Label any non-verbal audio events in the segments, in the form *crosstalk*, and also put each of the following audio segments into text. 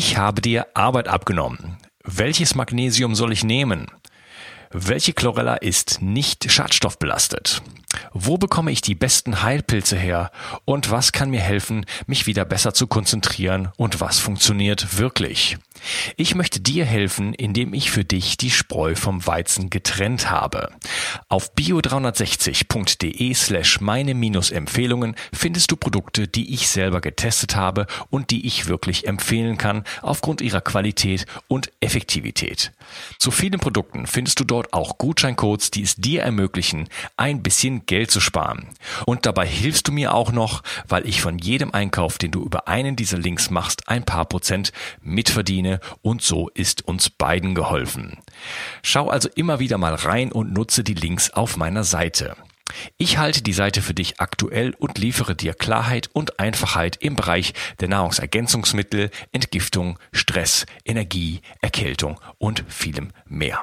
Ich habe dir Arbeit abgenommen. Welches Magnesium soll ich nehmen? Welche Chlorella ist nicht schadstoffbelastet? Wo bekomme ich die besten Heilpilze her? Und was kann mir helfen, mich wieder besser zu konzentrieren? Und was funktioniert wirklich? Ich möchte dir helfen, indem ich für dich die Spreu vom Weizen getrennt habe. Auf bio360.de slash meine Empfehlungen findest du Produkte, die ich selber getestet habe und die ich wirklich empfehlen kann aufgrund ihrer Qualität und Effektivität. Zu vielen Produkten findest du dort auch Gutscheincodes, die es dir ermöglichen, ein bisschen Geld zu sparen. Und dabei hilfst du mir auch noch, weil ich von jedem Einkauf, den du über einen dieser Links machst, ein paar Prozent mitverdiene und so ist uns beiden geholfen. Schau also immer wieder mal rein und nutze die Links auf meiner Seite. Ich halte die Seite für dich aktuell und liefere dir Klarheit und Einfachheit im Bereich der Nahrungsergänzungsmittel, Entgiftung, Stress, Energie, Erkältung und vielem mehr.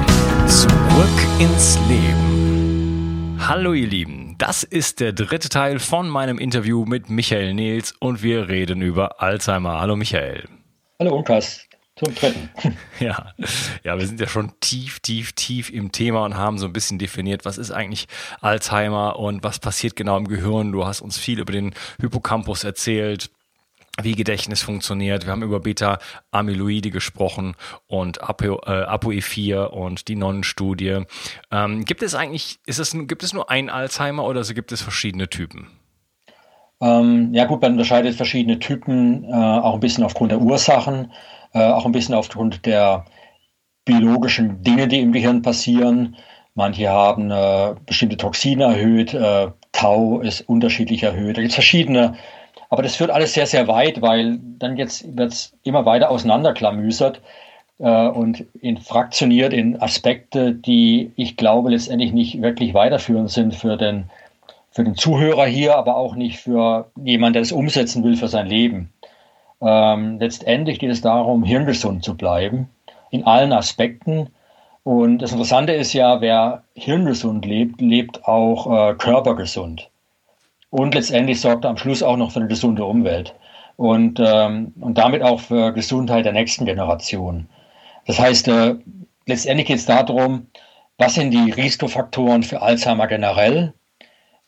Zurück ins Leben. Hallo ihr Lieben. Das ist der dritte Teil von meinem Interview mit Michael Nils und wir reden über Alzheimer. Hallo Michael. Hallo Unkas. Zum dritten. *laughs* Ja, ja, wir sind ja schon tief, tief, tief im Thema und haben so ein bisschen definiert, was ist eigentlich Alzheimer und was passiert genau im Gehirn. Du hast uns viel über den Hippocampus erzählt wie Gedächtnis funktioniert. Wir haben über Beta-Amyloide gesprochen und Apo, äh, ApoE4 und die Nonnenstudie. Ähm, gibt es eigentlich, ist es, gibt es nur ein Alzheimer oder so gibt es verschiedene Typen? Ähm, ja gut, man unterscheidet verschiedene Typen, äh, auch ein bisschen aufgrund der Ursachen, äh, auch ein bisschen aufgrund der biologischen Dinge, die im Gehirn passieren. Manche haben äh, bestimmte Toxine erhöht, äh, Tau ist unterschiedlich erhöht. Da gibt es verschiedene aber das führt alles sehr, sehr weit, weil dann jetzt wird es immer weiter auseinanderklamüsert äh, und in fraktioniert in Aspekte, die ich glaube letztendlich nicht wirklich weiterführend sind für den, für den Zuhörer hier, aber auch nicht für jemanden, der es umsetzen will für sein Leben. Ähm, letztendlich geht es darum, hirngesund zu bleiben in allen Aspekten. Und das Interessante ist ja, wer hirngesund lebt, lebt auch äh, körpergesund und letztendlich sorgt er am Schluss auch noch für eine gesunde Umwelt und, ähm, und damit auch für Gesundheit der nächsten Generation. Das heißt, äh, letztendlich geht es darum, was sind die Risikofaktoren für Alzheimer generell?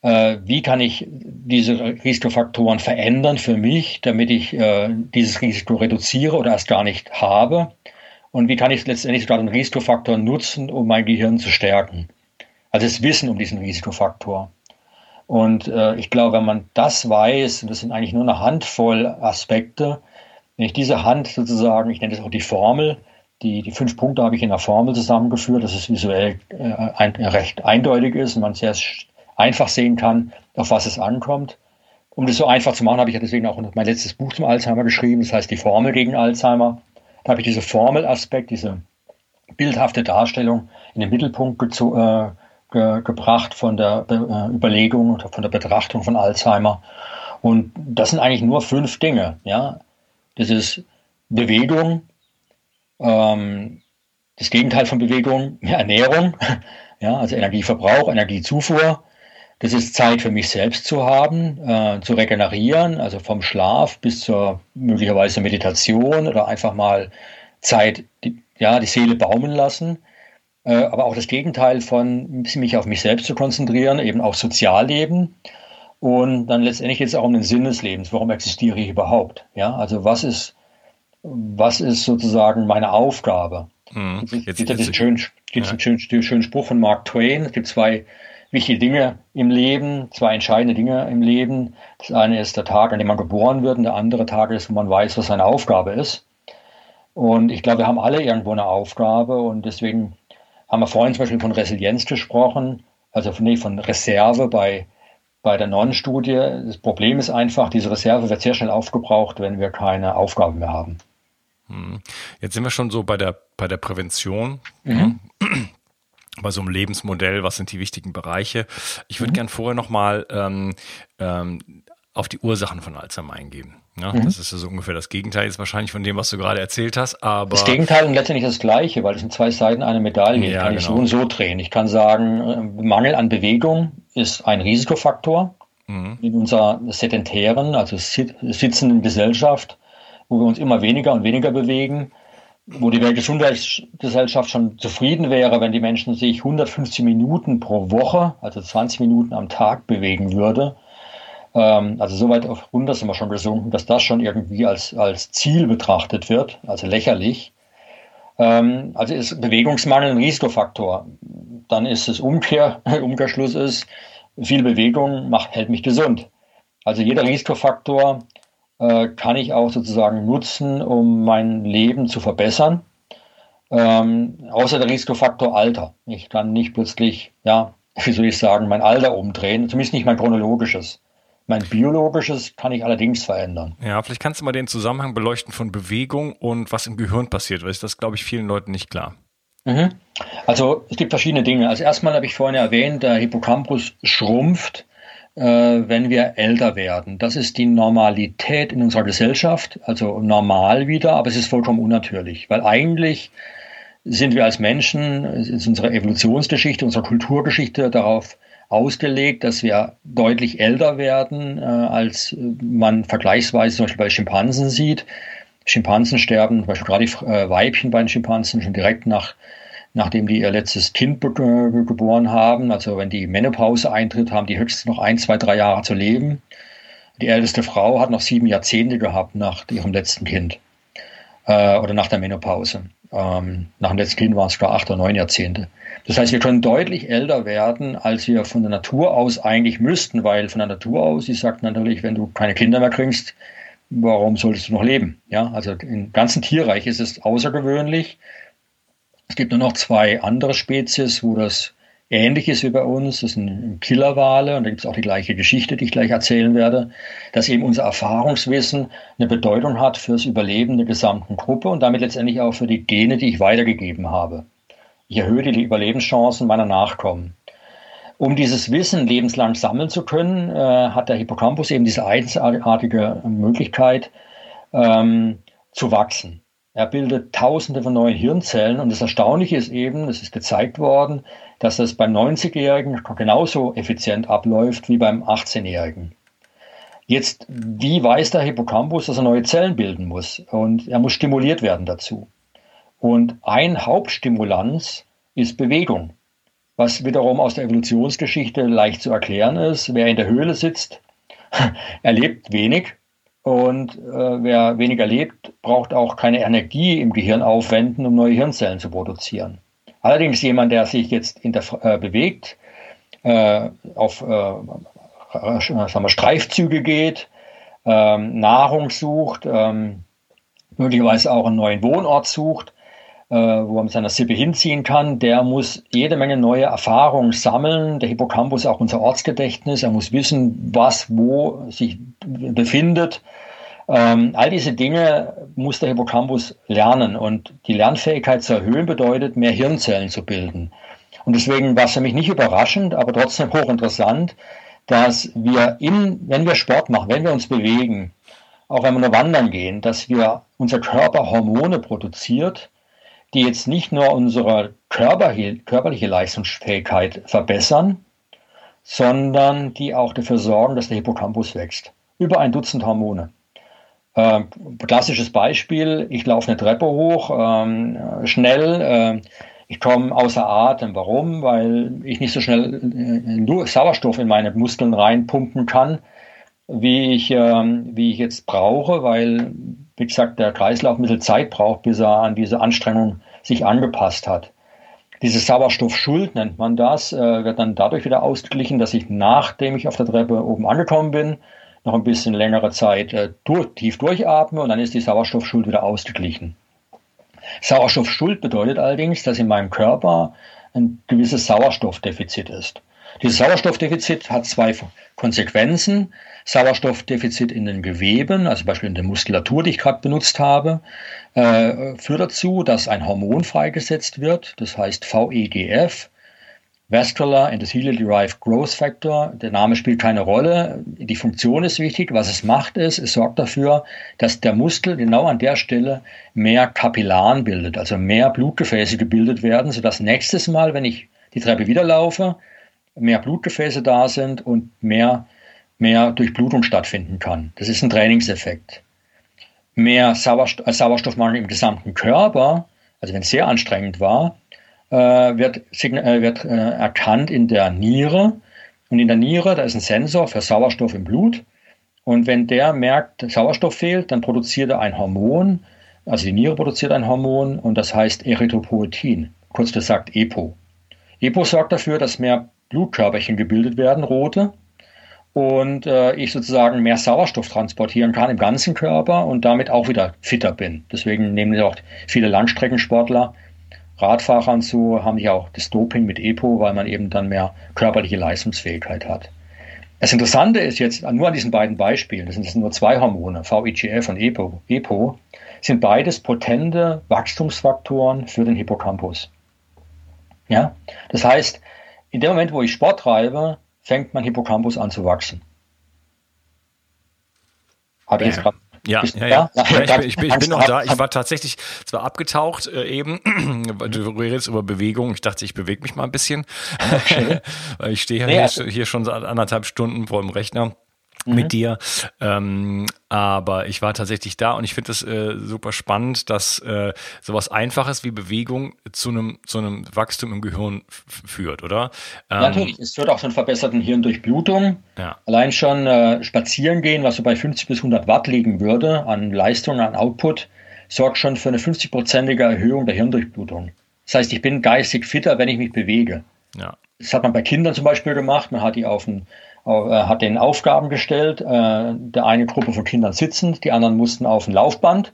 Äh, wie kann ich diese Risikofaktoren verändern für mich, damit ich äh, dieses Risiko reduziere oder erst gar nicht habe? Und wie kann ich letztendlich sogar den Risikofaktor nutzen, um mein Gehirn zu stärken? Also das Wissen um diesen Risikofaktor. Und äh, ich glaube, wenn man das weiß, und das sind eigentlich nur eine Handvoll Aspekte, wenn ich diese Hand sozusagen, ich nenne das auch die Formel, die, die fünf Punkte habe ich in der Formel zusammengeführt, dass es visuell äh, ein, recht eindeutig ist und man sehr einfach sehen kann, auf was es ankommt. Um das so einfach zu machen, habe ich ja deswegen auch mein letztes Buch zum Alzheimer geschrieben, das heißt die Formel gegen Alzheimer. Da habe ich diese Formelaspekt, diese bildhafte Darstellung in den Mittelpunkt gezogen. Äh, ge gebracht von der äh, Überlegung oder von der Betrachtung von Alzheimer. Und das sind eigentlich nur fünf Dinge. Ja? Das ist Bewegung, ähm, das Gegenteil von Bewegung, *laughs* Ernährung, ja, also Energieverbrauch, Energiezufuhr. Das ist Zeit für mich selbst zu haben, äh, zu regenerieren, also vom Schlaf bis zur möglicherweise Meditation oder einfach mal Zeit, die, ja, die Seele baumen lassen. Äh, aber auch das Gegenteil von mich auf mich selbst zu konzentrieren, eben auch Sozialleben. Und dann letztendlich es auch um den Sinn des Lebens. Warum existiere ich überhaupt? Ja, also was ist, was ist sozusagen meine Aufgabe? Mhm. Jetzt, jetzt, gibt es einen schönen, ja. einen schönen, schönen Spruch von Mark Twain. Es gibt zwei wichtige Dinge im Leben, zwei entscheidende Dinge im Leben. Das eine ist der Tag, an dem man geboren wird, und der andere Tag ist, wo man weiß, was seine Aufgabe ist. Und ich glaube, wir haben alle irgendwo eine Aufgabe und deswegen haben wir vorhin zum Beispiel von Resilienz gesprochen, also von, nee, von Reserve bei, bei der Non-Studie. Das Problem ist einfach, diese Reserve wird sehr schnell aufgebraucht, wenn wir keine Aufgaben mehr haben. Hm. Jetzt sind wir schon so bei der, bei der Prävention. Mhm. *clears throat* Bei so einem Lebensmodell, was sind die wichtigen Bereiche? Ich würde mhm. gern vorher nochmal ähm, ähm, auf die Ursachen von Alzheimer eingehen. Ja, mhm. Das ist so ungefähr das Gegenteil jetzt wahrscheinlich von dem, was du gerade erzählt hast. Aber das Gegenteil und letztendlich das Gleiche, weil es sind zwei Seiten einer Medaille. Ja, kann genau. ich so und so drehen. Ich kann sagen, äh, Mangel an Bewegung ist ein Risikofaktor mhm. in unserer sedentären, also sitzenden Gesellschaft, wo wir uns immer weniger und weniger bewegen, wo die Weltgesundheitsgesellschaft schon zufrieden wäre, wenn die Menschen sich 150 Minuten pro Woche, also 20 Minuten am Tag bewegen würde ähm, also so weit runter sind wir schon gesunken, dass das schon irgendwie als, als Ziel betrachtet wird, also lächerlich. Ähm, also ist Bewegungsmangel ein Risikofaktor. Dann ist es Umkehr, *laughs* Umkehrschluss ist, viel Bewegung macht, hält mich gesund. Also jeder Risikofaktor äh, kann ich auch sozusagen nutzen, um mein Leben zu verbessern. Ähm, außer der Risikofaktor Alter. Ich kann nicht plötzlich, ja, *laughs* wie soll ich sagen, mein Alter umdrehen, zumindest nicht mein chronologisches. Mein biologisches kann ich allerdings verändern. Ja, vielleicht kannst du mal den Zusammenhang beleuchten von Bewegung und was im Gehirn passiert, weil ist das, glaube ich, vielen Leuten nicht klar. Mhm. Also es gibt verschiedene Dinge. Also erstmal habe ich vorhin erwähnt, der Hippocampus schrumpft, äh, wenn wir älter werden. Das ist die Normalität in unserer Gesellschaft, also normal wieder, aber es ist vollkommen unnatürlich, weil eigentlich sind wir als Menschen, es ist unsere Evolutionsgeschichte, unsere Kulturgeschichte darauf ausgelegt, dass wir deutlich älter werden, äh, als man vergleichsweise zum Beispiel bei Schimpansen sieht. Schimpansen sterben, zum Beispiel gerade die äh, Weibchen bei den Schimpansen schon direkt nach, nachdem die ihr letztes Kind geboren haben. Also wenn die Menopause eintritt, haben die höchstens noch ein, zwei, drei Jahre zu leben. Die älteste Frau hat noch sieben Jahrzehnte gehabt nach ihrem letzten Kind äh, oder nach der Menopause. Ähm, nach dem letzten Kind waren es sogar acht oder neun Jahrzehnte. Das heißt, wir können deutlich älter werden, als wir von der Natur aus eigentlich müssten, weil von der Natur aus, ich sagt natürlich, wenn du keine Kinder mehr kriegst, warum solltest du noch leben? Ja, also im ganzen Tierreich ist es außergewöhnlich. Es gibt nur noch zwei andere Spezies, wo das ähnlich ist wie bei uns. Das sind Killerwale und da gibt es auch die gleiche Geschichte, die ich gleich erzählen werde, dass eben unser Erfahrungswissen eine Bedeutung hat fürs Überleben der gesamten Gruppe und damit letztendlich auch für die Gene, die ich weitergegeben habe. Ich erhöhe die Überlebenschancen meiner Nachkommen. Um dieses Wissen lebenslang sammeln zu können, äh, hat der Hippocampus eben diese einzigartige Möglichkeit ähm, zu wachsen. Er bildet tausende von neuen Hirnzellen und das Erstaunliche ist eben, es ist gezeigt worden, dass das beim 90-Jährigen genauso effizient abläuft wie beim 18-Jährigen. Jetzt, wie weiß der Hippocampus, dass er neue Zellen bilden muss? Und er muss stimuliert werden dazu. Und ein Hauptstimulanz ist Bewegung, was wiederum aus der Evolutionsgeschichte leicht zu erklären ist. Wer in der Höhle sitzt, *laughs* erlebt wenig und äh, wer weniger lebt, braucht auch keine Energie im Gehirn aufwenden, um neue Hirnzellen zu produzieren. Allerdings jemand, der sich jetzt in der, äh, bewegt, äh, auf äh, sagen wir, Streifzüge geht, ähm, Nahrung sucht, ähm, möglicherweise auch einen neuen Wohnort sucht, äh, wo er mit seiner Sippe hinziehen kann, der muss jede Menge neue Erfahrungen sammeln. Der Hippocampus ist auch unser Ortsgedächtnis. Er muss wissen, was wo sich befindet. Ähm, all diese Dinge muss der Hippocampus lernen. Und die Lernfähigkeit zu erhöhen bedeutet, mehr Hirnzellen zu bilden. Und deswegen war es für mich nicht überraschend, aber trotzdem hochinteressant, dass wir in, wenn wir Sport machen, wenn wir uns bewegen, auch wenn wir nur wandern gehen, dass wir unser Körper Hormone produziert, die jetzt nicht nur unsere körperliche Leistungsfähigkeit verbessern, sondern die auch dafür sorgen, dass der Hippocampus wächst. Über ein Dutzend Hormone. Ähm, klassisches Beispiel, ich laufe eine Treppe hoch, ähm, schnell, äh, ich komme außer Atem. Warum? Weil ich nicht so schnell äh, Sauerstoff in meine Muskeln reinpumpen kann, wie ich, ähm, wie ich jetzt brauche, weil wie gesagt, der Kreislauf ein bisschen Zeit braucht, bis er an diese Anstrengung sich angepasst hat. Diese Sauerstoffschuld nennt man das, äh, wird dann dadurch wieder ausgeglichen, dass ich nachdem ich auf der Treppe oben angekommen bin, noch ein bisschen längere Zeit äh, durch, tief durchatme und dann ist die Sauerstoffschuld wieder ausgeglichen. Sauerstoffschuld bedeutet allerdings, dass in meinem Körper ein gewisses Sauerstoffdefizit ist. Dieses Sauerstoffdefizit hat zwei Konsequenzen. Sauerstoffdefizit in den Geweben, also beispielsweise in der Muskulatur, die ich gerade benutzt habe, äh, führt dazu, dass ein Hormon freigesetzt wird, das heißt VEGF, Vascular Endothelial Derived Growth Factor. Der Name spielt keine Rolle. Die Funktion ist wichtig. Was es macht ist, es sorgt dafür, dass der Muskel genau an der Stelle mehr Kapillaren bildet, also mehr Blutgefäße gebildet werden, sodass nächstes Mal, wenn ich die Treppe wieder laufe, mehr Blutgefäße da sind und mehr, mehr Durchblutung stattfinden kann. Das ist ein Trainingseffekt. Mehr Sauerstoff, äh, Sauerstoffmangel im gesamten Körper, also wenn es sehr anstrengend war, äh, wird, äh, wird erkannt in der Niere. Und in der Niere, da ist ein Sensor für Sauerstoff im Blut. Und wenn der merkt, Sauerstoff fehlt, dann produziert er ein Hormon. Also die Niere produziert ein Hormon und das heißt Erythropoetin, kurz gesagt EPO. EPO sorgt dafür, dass mehr Blutkörperchen gebildet werden, rote, und äh, ich sozusagen mehr Sauerstoff transportieren kann im ganzen Körper und damit auch wieder fitter bin. Deswegen nehmen auch viele Langstreckensportler Radfahrern zu, haben die auch das Doping mit EPO, weil man eben dann mehr körperliche Leistungsfähigkeit hat. Das Interessante ist jetzt nur an diesen beiden Beispielen, das sind nur zwei Hormone, VEGF und EPO, EPO, sind beides potente Wachstumsfaktoren für den Hippocampus. Ja? Das heißt, in dem Moment, wo ich Sport treibe, fängt mein Hippocampus an zu wachsen. Habe ich jetzt gerade ja, ja, ja. ja. ich, bin, ich, bin, noch da. Ich war tatsächlich zwar abgetaucht äh, eben, *clears throat* du redest über Bewegung. Ich dachte, ich bewege mich mal ein bisschen. Okay. *laughs* Ich stehe nee, hier, also, hier schon seit anderthalb Stunden vor dem Rechner mhm. mit dir. Ähm, aber ich war tatsächlich da und ich finde es äh, super spannend, dass äh, sowas Einfaches wie Bewegung zu einem zu einem Wachstum im Gehirn führt, oder? Ähm, Natürlich, es führt auch zu einer verbesserten Hirndurchblutung. Ja. Allein schon äh, spazieren gehen, was so bei 50 bis 100 Watt liegen würde an Leistung, an Output, sorgt schon für eine 50-prozentige Erhöhung der Hirndurchblutung. Das heißt, ich bin geistig fitter, wenn ich mich bewege. Ja. Das hat man bei Kindern zum Beispiel gemacht. Man hat die auf ein äh, hat den Aufgaben gestellt. Äh, der eine Gruppe von Kindern sitzend, die anderen mussten auf dem Laufband.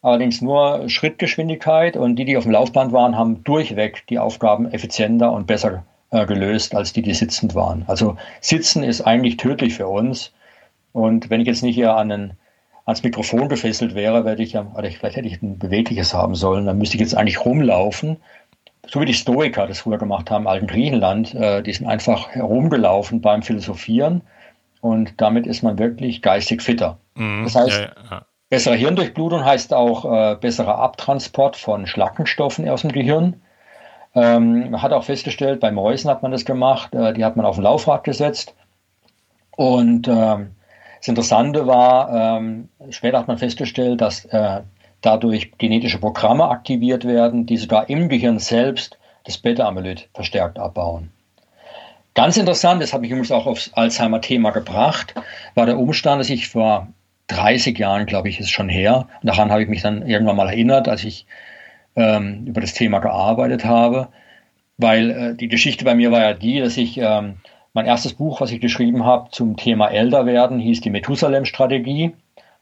Allerdings nur Schrittgeschwindigkeit und die, die auf dem Laufband waren, haben durchweg die Aufgaben effizienter und besser äh, gelöst als die, die sitzend waren. Also Sitzen ist eigentlich tödlich für uns. Und wenn ich jetzt nicht hier an den, ans Mikrofon gefesselt wäre, werde ich ja, oder vielleicht hätte ich ein bewegliches haben sollen, dann müsste ich jetzt eigentlich rumlaufen so wie die Stoiker das früher gemacht haben, im alten Griechenland, äh, die sind einfach herumgelaufen beim Philosophieren und damit ist man wirklich geistig fitter. Mhm, das heißt, ja, ja. bessere Hirndurchblutung heißt auch äh, besserer Abtransport von Schlackenstoffen aus dem Gehirn. Ähm, man hat auch festgestellt, bei Mäusen hat man das gemacht, äh, die hat man auf ein Laufrad gesetzt und ähm, das Interessante war, ähm, später hat man festgestellt, dass äh, dadurch genetische Programme aktiviert werden, die sogar im Gehirn selbst das Beta-Amyloid verstärkt abbauen. Ganz interessant, das habe ich übrigens auch aufs Alzheimer-Thema gebracht, war der Umstand, dass ich vor 30 Jahren, glaube ich, ist schon her, daran habe ich mich dann irgendwann mal erinnert, als ich ähm, über das Thema gearbeitet habe, weil äh, die Geschichte bei mir war ja die, dass ich ähm, mein erstes Buch, was ich geschrieben habe zum Thema Älterwerden, hieß die Methusalem-Strategie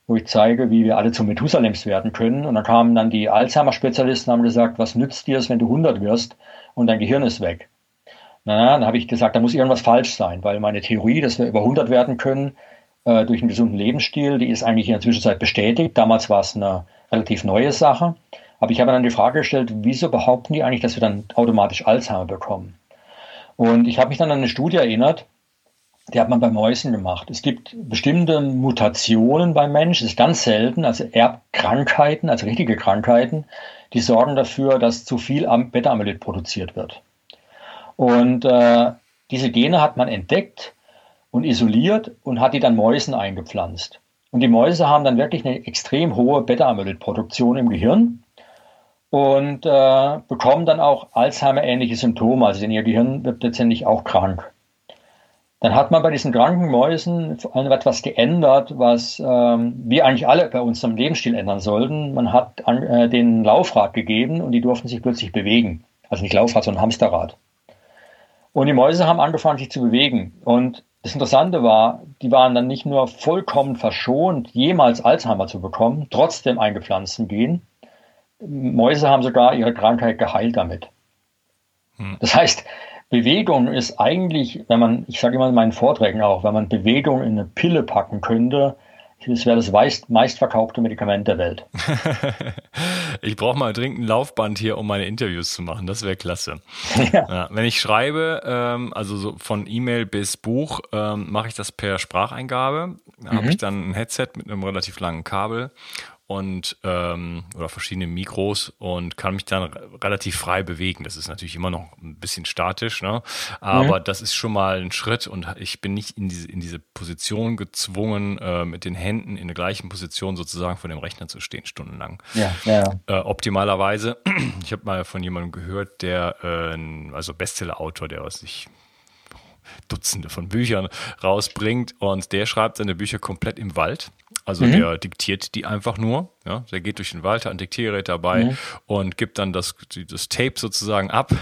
wo ich zeige, wie wir alle zu Methusalems werden können. Und dann kamen dann die Alzheimer-Spezialisten haben gesagt, was nützt dir es, wenn du 100 wirst und dein Gehirn ist weg? Na, dann habe ich gesagt, da muss irgendwas falsch sein, weil meine Theorie, dass wir über 100 werden können äh, durch einen gesunden Lebensstil, die ist eigentlich in der Zwischenzeit bestätigt. Damals war es eine relativ neue Sache. Aber ich habe dann die Frage gestellt, wieso behaupten die eigentlich, dass wir dann automatisch Alzheimer bekommen? Und ich habe mich dann an eine Studie erinnert, die hat man bei Mäusen gemacht. Es gibt bestimmte Mutationen beim Menschen, das ist ganz selten, also Erbkrankheiten, also richtige Krankheiten, die sorgen dafür, dass zu viel Beta-Amyloid produziert wird. Und äh, diese Gene hat man entdeckt und isoliert und hat die dann Mäusen eingepflanzt. Und die Mäuse haben dann wirklich eine extrem hohe Beta-Amyloid-Produktion im Gehirn und äh, bekommen dann auch Alzheimer-ähnliche Symptome. Also in ihr Gehirn wird letztendlich auch krank. Dann hat man bei diesen kranken Mäusen etwas geändert, was ähm, wir eigentlich alle bei unserem Lebensstil ändern sollten. Man hat an, äh, den Laufrad gegeben und die durften sich plötzlich bewegen. Also nicht Laufrad, sondern Hamsterrad. Und die Mäuse haben angefangen, sich zu bewegen. Und das Interessante war, die waren dann nicht nur vollkommen verschont, jemals Alzheimer zu bekommen, trotz dem eingepflanzten Gen. Mäuse haben sogar ihre Krankheit geheilt damit. Hm. Das heißt, Bewegung ist eigentlich, wenn man, ich sage immer in meinen Vorträgen auch, wenn man Bewegung in eine Pille packen könnte, das wäre das meist, meistverkaufte Medikament der Welt. *laughs* ich brauche mal dringend ein Laufband hier, um meine Interviews zu machen. Das wäre klasse. *laughs* Ja. Ja, wenn ich schreibe, ähm, also so von E-Mail bis Buch, ähm, mache ich das per Spracheingabe. Da mhm. habe ich dann ein Headset mit einem relativ langen Kabel und ähm, oder verschiedene Mikros und kann mich dann relativ frei bewegen. Das ist natürlich immer noch ein bisschen statisch, ne? aber mhm. das ist schon mal ein Schritt und ich bin nicht in diese, in diese Position gezwungen, äh, mit den Händen in der gleichen Position sozusagen vor dem Rechner zu stehen, stundenlang. Ja, ja. Äh, optimalerweise, *clears throat* ich habe mal von jemandem gehört, der, äh, also Bestseller-Autor, der was ich Dutzende von Büchern rausbringt und der schreibt seine Bücher komplett im Wald. Also mhm. der diktiert die einfach nur. Ja, der geht durch den Wald, hat ein Diktiergerät dabei mhm. und gibt dann das, das Tape sozusagen ab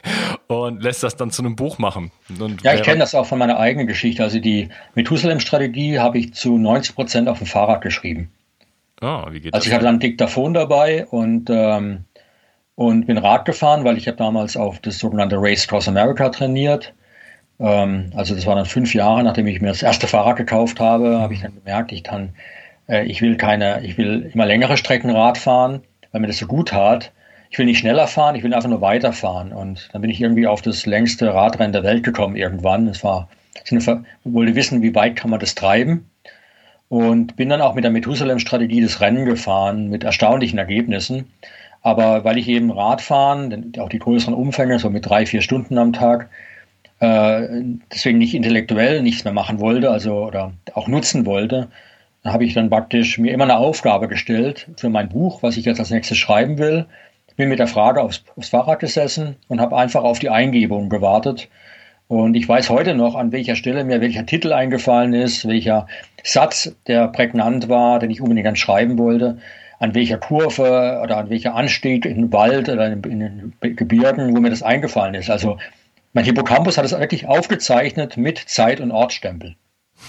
*laughs* und lässt das dann zu einem Buch machen. Und ja, ich kenne das auch von meiner eigenen Geschichte. Also die Methusalem-Strategie habe ich zu 90 Prozent auf dem Fahrrad geschrieben. Ah, wie geht also das? ich hatte dann ein Diktaphon dabei und ähm, und bin Rad gefahren, weil ich habe damals auf das sogenannte Race Cross America trainiert ähm, also das war dann fünf Jahre, nachdem ich mir das erste Fahrrad gekauft habe, habe ich dann gemerkt, ich kann, äh, ich will keine, ich will immer längere Strecken Rad fahren, weil mir das so gut hat. Ich will nicht schneller fahren, ich will einfach nur weiterfahren. Und dann bin ich irgendwie auf das längste Radrennen der Welt gekommen irgendwann. Es war, ich wollte wissen, wie weit kann man das treiben. Und bin dann auch mit der Methusalem-Strategie das Rennen gefahren mit erstaunlichen Ergebnissen. Aber weil ich eben Radfahren, auch die größeren Umfänge, so mit drei, vier Stunden am Tag, deswegen nicht intellektuell nichts mehr machen wollte, also oder auch nutzen wollte, habe ich dann praktisch mir immer eine Aufgabe gestellt für mein Buch, was ich jetzt als nächstes schreiben will. Bin mit der Frage aufs, aufs Fahrrad gesessen und habe einfach auf die Eingebung gewartet. Und ich weiß heute noch, an welcher Stelle mir welcher Titel eingefallen ist, welcher Satz, der prägnant war, den ich unbedingt schreiben wollte, an welcher Kurve oder an welcher Anstieg in den Wald oder in, in den Gebirgen, wo mir das eingefallen ist. Also mein Hippocampus hat es wirklich aufgezeichnet mit Zeit- und Ortsstempel.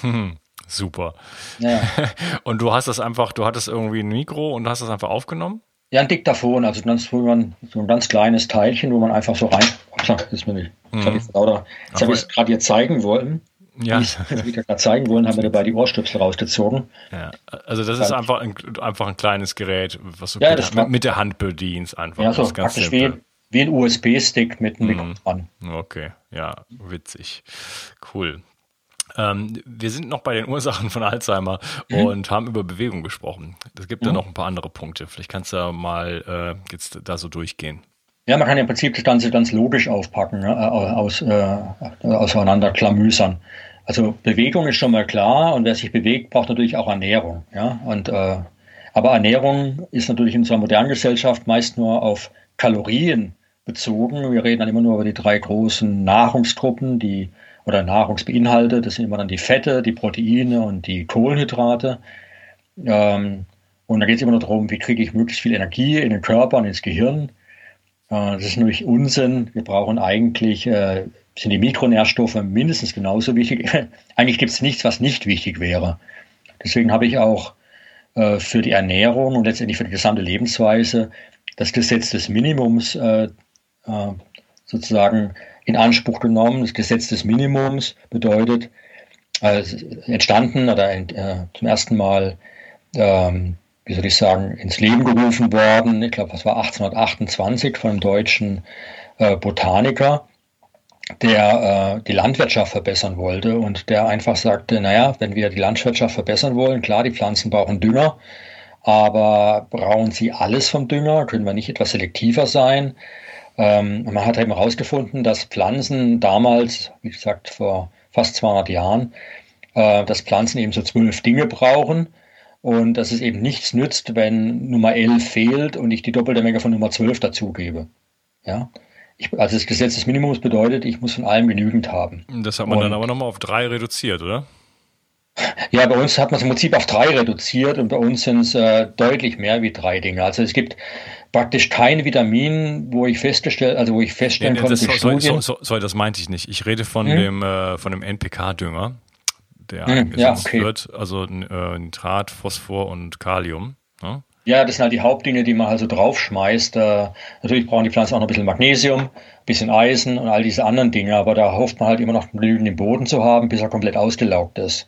Hm, super. Ja. *laughs* Und du hast das einfach, du hattest irgendwie ein Mikro und hast das einfach aufgenommen? Ja, ein Diktaphon, also ganz, so ein ganz kleines Teilchen, wo man einfach so rein. Ups, ist mir nicht. Das habe ich, hab ich es gerade hier zeigen wollen. Ja. Ich, ich gerade zeigen wollen, haben wir dabei die Ohrstöpsel rausgezogen. Ja, also das ist einfach ein, einfach ein kleines Gerät, was du ja, mit, mit, der Hand bedienst einfach. Ja, so praktisch wie, wie ein USB-Stick mit einem Mikro dran. Okay, ja, witzig. Cool. Ähm, wir sind noch bei den Ursachen von Alzheimer mhm. und haben über Bewegung gesprochen. Es gibt mhm. da noch ein paar andere Punkte. Vielleicht kannst du mal äh, jetzt da so durchgehen. Ja, man kann im Prinzip das Ganze ganz logisch aufpacken, ne? aus, äh, auseinanderklamüsern. Also Bewegung ist schon mal klar und wer sich bewegt, braucht natürlich auch Ernährung. Ja? Und, äh, aber Ernährung ist natürlich in unserer modernen Gesellschaft meist nur auf Kalorien bezogen. Wir reden dann immer nur über die drei großen Nahrungsgruppen, die oder Nahrungsbeinhalte. Das sind immer dann die Fette, die Proteine und die Kohlenhydrate. Ähm, und da geht es immer nur darum, wie kriege ich möglichst viel Energie in den Körper und ins Gehirn. Äh, das ist natürlich Unsinn. Wir brauchen eigentlich, äh, sind die Mikronährstoffe mindestens genauso wichtig. *laughs* eigentlich gibt es nichts, was nicht wichtig wäre. Deswegen habe ich auch äh, für die Ernährung und letztendlich für die gesamte Lebensweise das Gesetz des Minimums äh, äh, sozusagen in Anspruch genommen. Das Gesetz des Minimums bedeutet, äh, entstanden oder äh, zum ersten Mal, ähm, wie soll ich sagen, ins Leben gerufen worden. Ich glaube, das war 1828 von einem deutschen äh, Botaniker, der äh, die Landwirtschaft verbessern wollte und der einfach sagte, naja, wenn wir die Landwirtschaft verbessern wollen, klar, die Pflanzen brauchen Dünger, aber brauchen sie alles vom Dünger? Können wir nicht etwas selektiver sein? Ähm, man hat eben herausgefunden, dass Pflanzen damals, wie gesagt, vor fast 200 Jahren, äh, dass Pflanzen eben so zwölf Dinge brauchen und dass es eben nichts nützt, wenn Nummer 11 fehlt und ich die doppelte Menge von Nummer 12 dazugebe. Ja? Ich, also das Gesetz des Minimums bedeutet, ich muss von allem genügend haben. Das hat man und, dann aber nochmal auf drei reduziert, oder? Ja, bei uns hat man es im Prinzip auf drei reduziert und bei uns sind es äh, deutlich mehr wie drei Dinge. Also es gibt praktisch kein Vitamin, wo ich festgestellt, also wo ich feststellen nee, konnte, das, so, so, so, so, das meinte ich nicht. Ich rede von hm? dem äh, von dem NPK-Dünger, der hm, eingesetzt ja, okay. wird, also äh, Nitrat, Phosphor und Kalium. Ne? Ja, das sind halt die Hauptdinge, die man also draufschmeißt. Äh, natürlich brauchen die Pflanzen auch noch ein bisschen Magnesium, ein bisschen Eisen und all diese anderen Dinge, aber da hofft man halt immer noch genügend im Boden zu haben, bis er komplett ausgelaugt ist.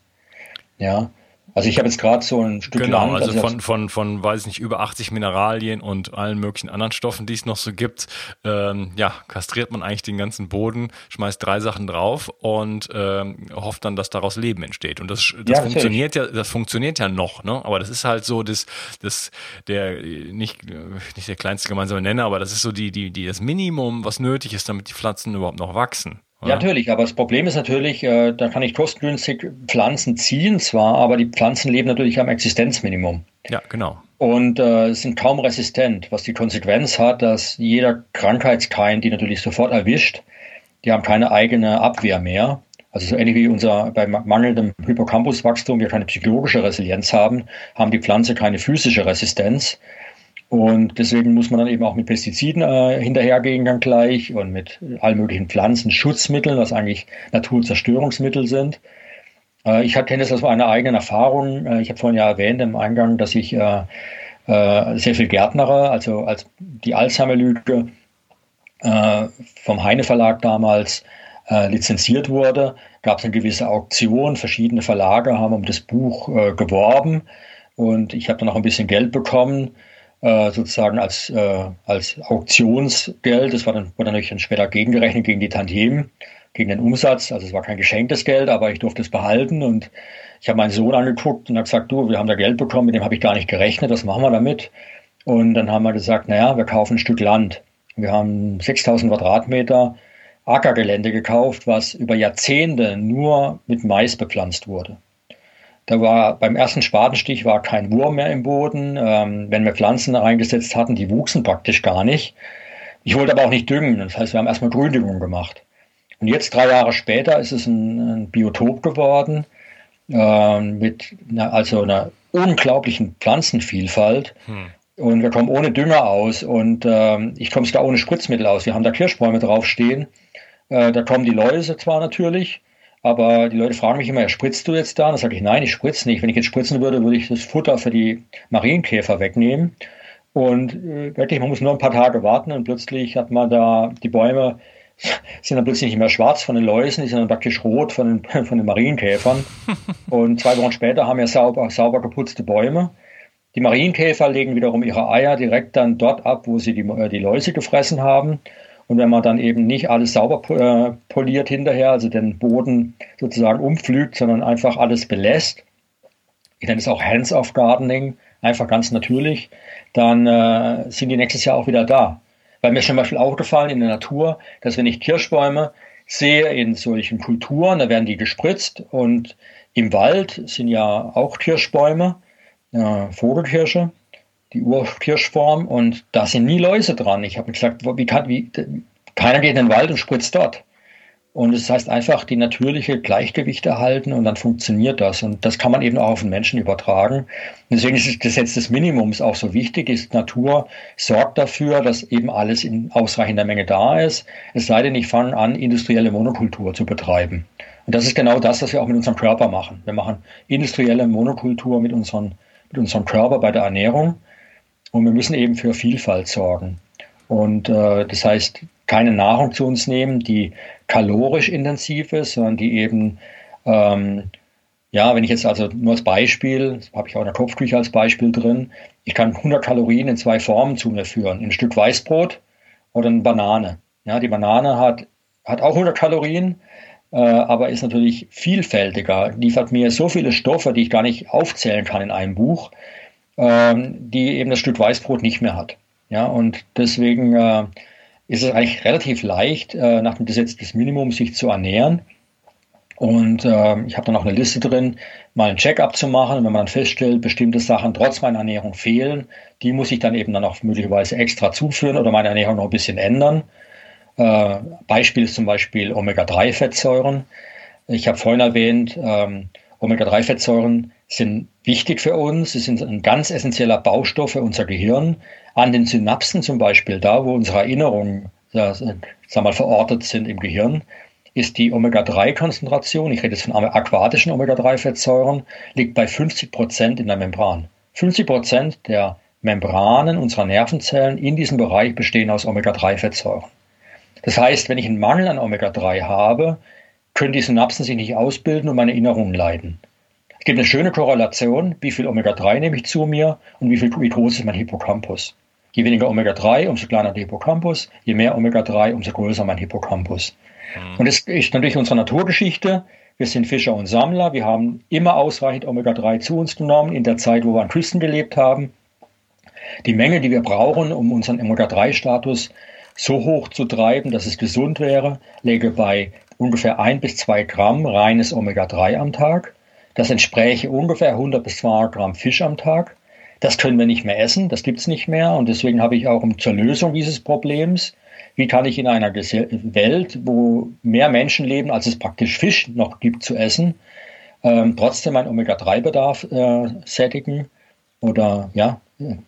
Ja. Also ich habe jetzt gerade so ein Stück genau, Land. Also, also von, von, von, weiß nicht, über 80 Mineralien und allen möglichen anderen Stoffen, die es noch so gibt, ähm, ja, kastriert man eigentlich den ganzen Boden, schmeißt drei Sachen drauf und ähm, hofft dann, dass daraus Leben entsteht. Und das, das ja, funktioniert ja, das funktioniert ja noch, ne? Aber das ist halt so das, das, der, nicht, nicht der kleinste gemeinsame Nenner, aber das ist so die, die, die, das Minimum, was nötig ist, damit die Pflanzen überhaupt noch wachsen. Ja, natürlich, aber das Problem ist natürlich, äh, da kann ich kostengünstig Pflanzen ziehen zwar, aber die Pflanzen leben natürlich am Existenzminimum. Ja, genau. Und äh, sind kaum resistent, was die Konsequenz hat, dass jeder Krankheitskeim, die natürlich sofort erwischt, die haben keine eigene Abwehr mehr. Also so ähnlich wie unser bei mangelndem Hippocampuswachstum wir keine psychologische Resilienz haben, haben die Pflanze keine physische Resistenz. Und deswegen muss man dann eben auch mit Pestiziden äh, hinterhergehen dann gleich und mit allen möglichen Pflanzenschutzmitteln, was eigentlich Naturzerstörungsmittel sind. Äh, ich kenne das aus meiner eigenen Erfahrung. Äh, ich habe vorhin ja erwähnt im Eingang, dass ich äh, äh, sehr viel Gärtnere, also als die Alzheimer-Lüge äh, vom Heine Verlag damals lizenziert wurde, gab es eine gewisse Auktion. Verschiedene Verlage haben um das Buch geworben und ich habe dann auch ein bisschen Geld bekommen äh, sozusagen als, äh, als Auktionsgeld. Das war dann, wurde natürlich dann später gegengerechnet gegen die Tantiemen, gegen den Umsatz. Also es war kein geschenktes Geld, aber ich durfte es behalten und ich habe meinen Sohn angeguckt und habe gesagt, du, wir haben da Geld bekommen, mit dem habe ich gar nicht gerechnet, was machen wir damit? Und dann haben wir gesagt, naja, wir kaufen ein Stück Land. Wir haben 6000 Quadratmeter Ackergelände gekauft, was über Jahrzehnte nur mit Mais bepflanzt wurde. Da war beim ersten Spatenstich war kein Wurm mehr im Boden. Ähm, wenn wir Pflanzen reingesetzt hatten, die wuchsen praktisch gar nicht. Ich wollte aber auch nicht düngen. Das heißt, wir haben erstmal Gründüngung gemacht. Und jetzt, drei Jahre später, ist es ein, ein Biotop geworden äh, mit einer, also einer unglaublichen Pflanzenvielfalt. Hm. Und wir kommen ohne Dünger aus und äh, ich komme sogar ohne Spritzmittel aus. Wir haben da Kirschbäume draufstehen. Äh, da kommen die Läuse zwar natürlich, aber die Leute fragen mich immer, ja, spritzt du jetzt da? Und dann sage ich, nein, ich spritze nicht. Wenn ich jetzt spritzen würde, würde ich das Futter für die Marienkäfer wegnehmen. Und äh, wirklich, man muss nur ein paar Tage warten und plötzlich hat man da die Bäume *laughs* sind dann plötzlich nicht mehr schwarz von den Läusen, die sind dann praktisch rot von den, *laughs* von den Marienkäfern. *laughs* Und zwei Wochen später haben wir sauber, sauber geputzte Bäume. Die Marienkäfer legen wiederum ihre Eier direkt dann dort ab, wo sie die, äh, die Läuse gefressen haben. Und wenn man dann eben nicht alles sauber äh, poliert hinterher, also den Boden sozusagen umpflügt, sondern einfach alles belässt, ich nenne es auch Hands-off Gardening, einfach ganz natürlich, dann äh, sind die nächstes Jahr auch wieder da. Weil mir schon mal viel aufgefallen in der Natur, dass wenn ich Kirschbäume sehe in solchen Kulturen, da werden die gespritzt und im Wald sind ja auch Kirschbäume, äh, Vogelkirsche, die Urkirschform und da sind nie Läuse dran. Ich habe gesagt, wie kann, wie, keiner geht in den Wald und spritzt dort. Und es das heißt einfach, die natürliche Gleichgewicht erhalten und dann funktioniert das. Und das kann man eben auch auf den Menschen übertragen. Deswegen ist das Gesetz des Minimums auch so wichtig. Ist Natur sorgt dafür, dass eben alles in ausreichender Menge da ist. Es sei denn, ich fange an, industrielle Monokultur zu betreiben. Und das ist genau das, was wir auch mit unserem Körper machen. Wir machen industrielle Monokultur mit, unseren, mit unserem Körper bei der Ernährung. Und wir müssen eben für Vielfalt sorgen. Und äh, das heißt, keine Nahrung zu uns nehmen, die kalorisch intensiv ist, sondern die eben, ähm, ja, wenn ich jetzt also nur als Beispiel, habe ich auch in der Kopfküche als Beispiel drin, ich kann 100 Kalorien in zwei Formen zu mir führen. Ein Stück Weißbrot oder eine Banane. Ja, die Banane hat, hat auch 100 Kalorien, äh, aber ist natürlich vielfältiger, liefert mir so viele Stoffe, die ich gar nicht aufzählen kann in einem Buch ähm, die eben das Stück Weißbrot nicht mehr hat. Ja, und deswegen äh, ist es eigentlich relativ leicht, äh, nach dem Gesetz des Minimums sich zu ernähren. Und äh, ich habe dann auch eine Liste drin, mal einen Check-up zu machen. Und wenn man dann feststellt, bestimmte Sachen trotz meiner Ernährung fehlen, die muss ich dann eben dann auch möglicherweise extra zuführen oder meine Ernährung noch ein bisschen ändern. Äh, Beispiel ist zum Beispiel Omega-3-Fettsäuren. Ich habe vorhin erwähnt, ähm, Omega-3-Fettsäuren sind wichtig für uns. Sie sind ein ganz essentieller Baustoff für unser Gehirn. An den Synapsen zum Beispiel, da wo unsere Erinnerungen sagen mal, verortet sind im Gehirn, ist die Omega-3-Konzentration, ich rede jetzt von aquatischen Omega-3-Fettsäuren, liegt bei 50 Prozent in der Membran. 50 Prozent der Membranen unserer Nervenzellen in diesem Bereich bestehen aus Omega-3-Fettsäuren. Das heißt, wenn ich einen Mangel an Omega-3 habe, können die Synapsen sich nicht ausbilden und meine Erinnerungen leiden. Es gibt eine schöne Korrelation, wie viel Omega-3 nehme ich zu mir und wie, viel, ist mein Hippocampus. Je weniger Omega-3, umso kleiner der Hippocampus, je mehr Omega-3, umso größer mein Hippocampus. Mhm. Und das ist natürlich unsere Naturgeschichte. Wir sind Fischer und Sammler. Wir haben immer ausreichend Omega-3 zu uns genommen in der Zeit, wo wir an Küsten gelebt haben. Die Menge, die wir brauchen, um unseren Omega-3-Status so hoch zu treiben, dass es gesund wäre, läge bei ungefähr ein bis zwei Gramm reines Omega-3 am Tag. Das entspräche ungefähr 100 bis 200 Gramm Fisch am Tag. Das können wir nicht mehr essen, das gibt es nicht mehr. Und deswegen habe ich auch zur Lösung dieses Problems, wie kann ich in einer Welt, wo mehr Menschen leben, als es praktisch Fisch noch gibt zu essen, ähm, trotzdem meinen Omega-3-Bedarf äh, sättigen oder ja,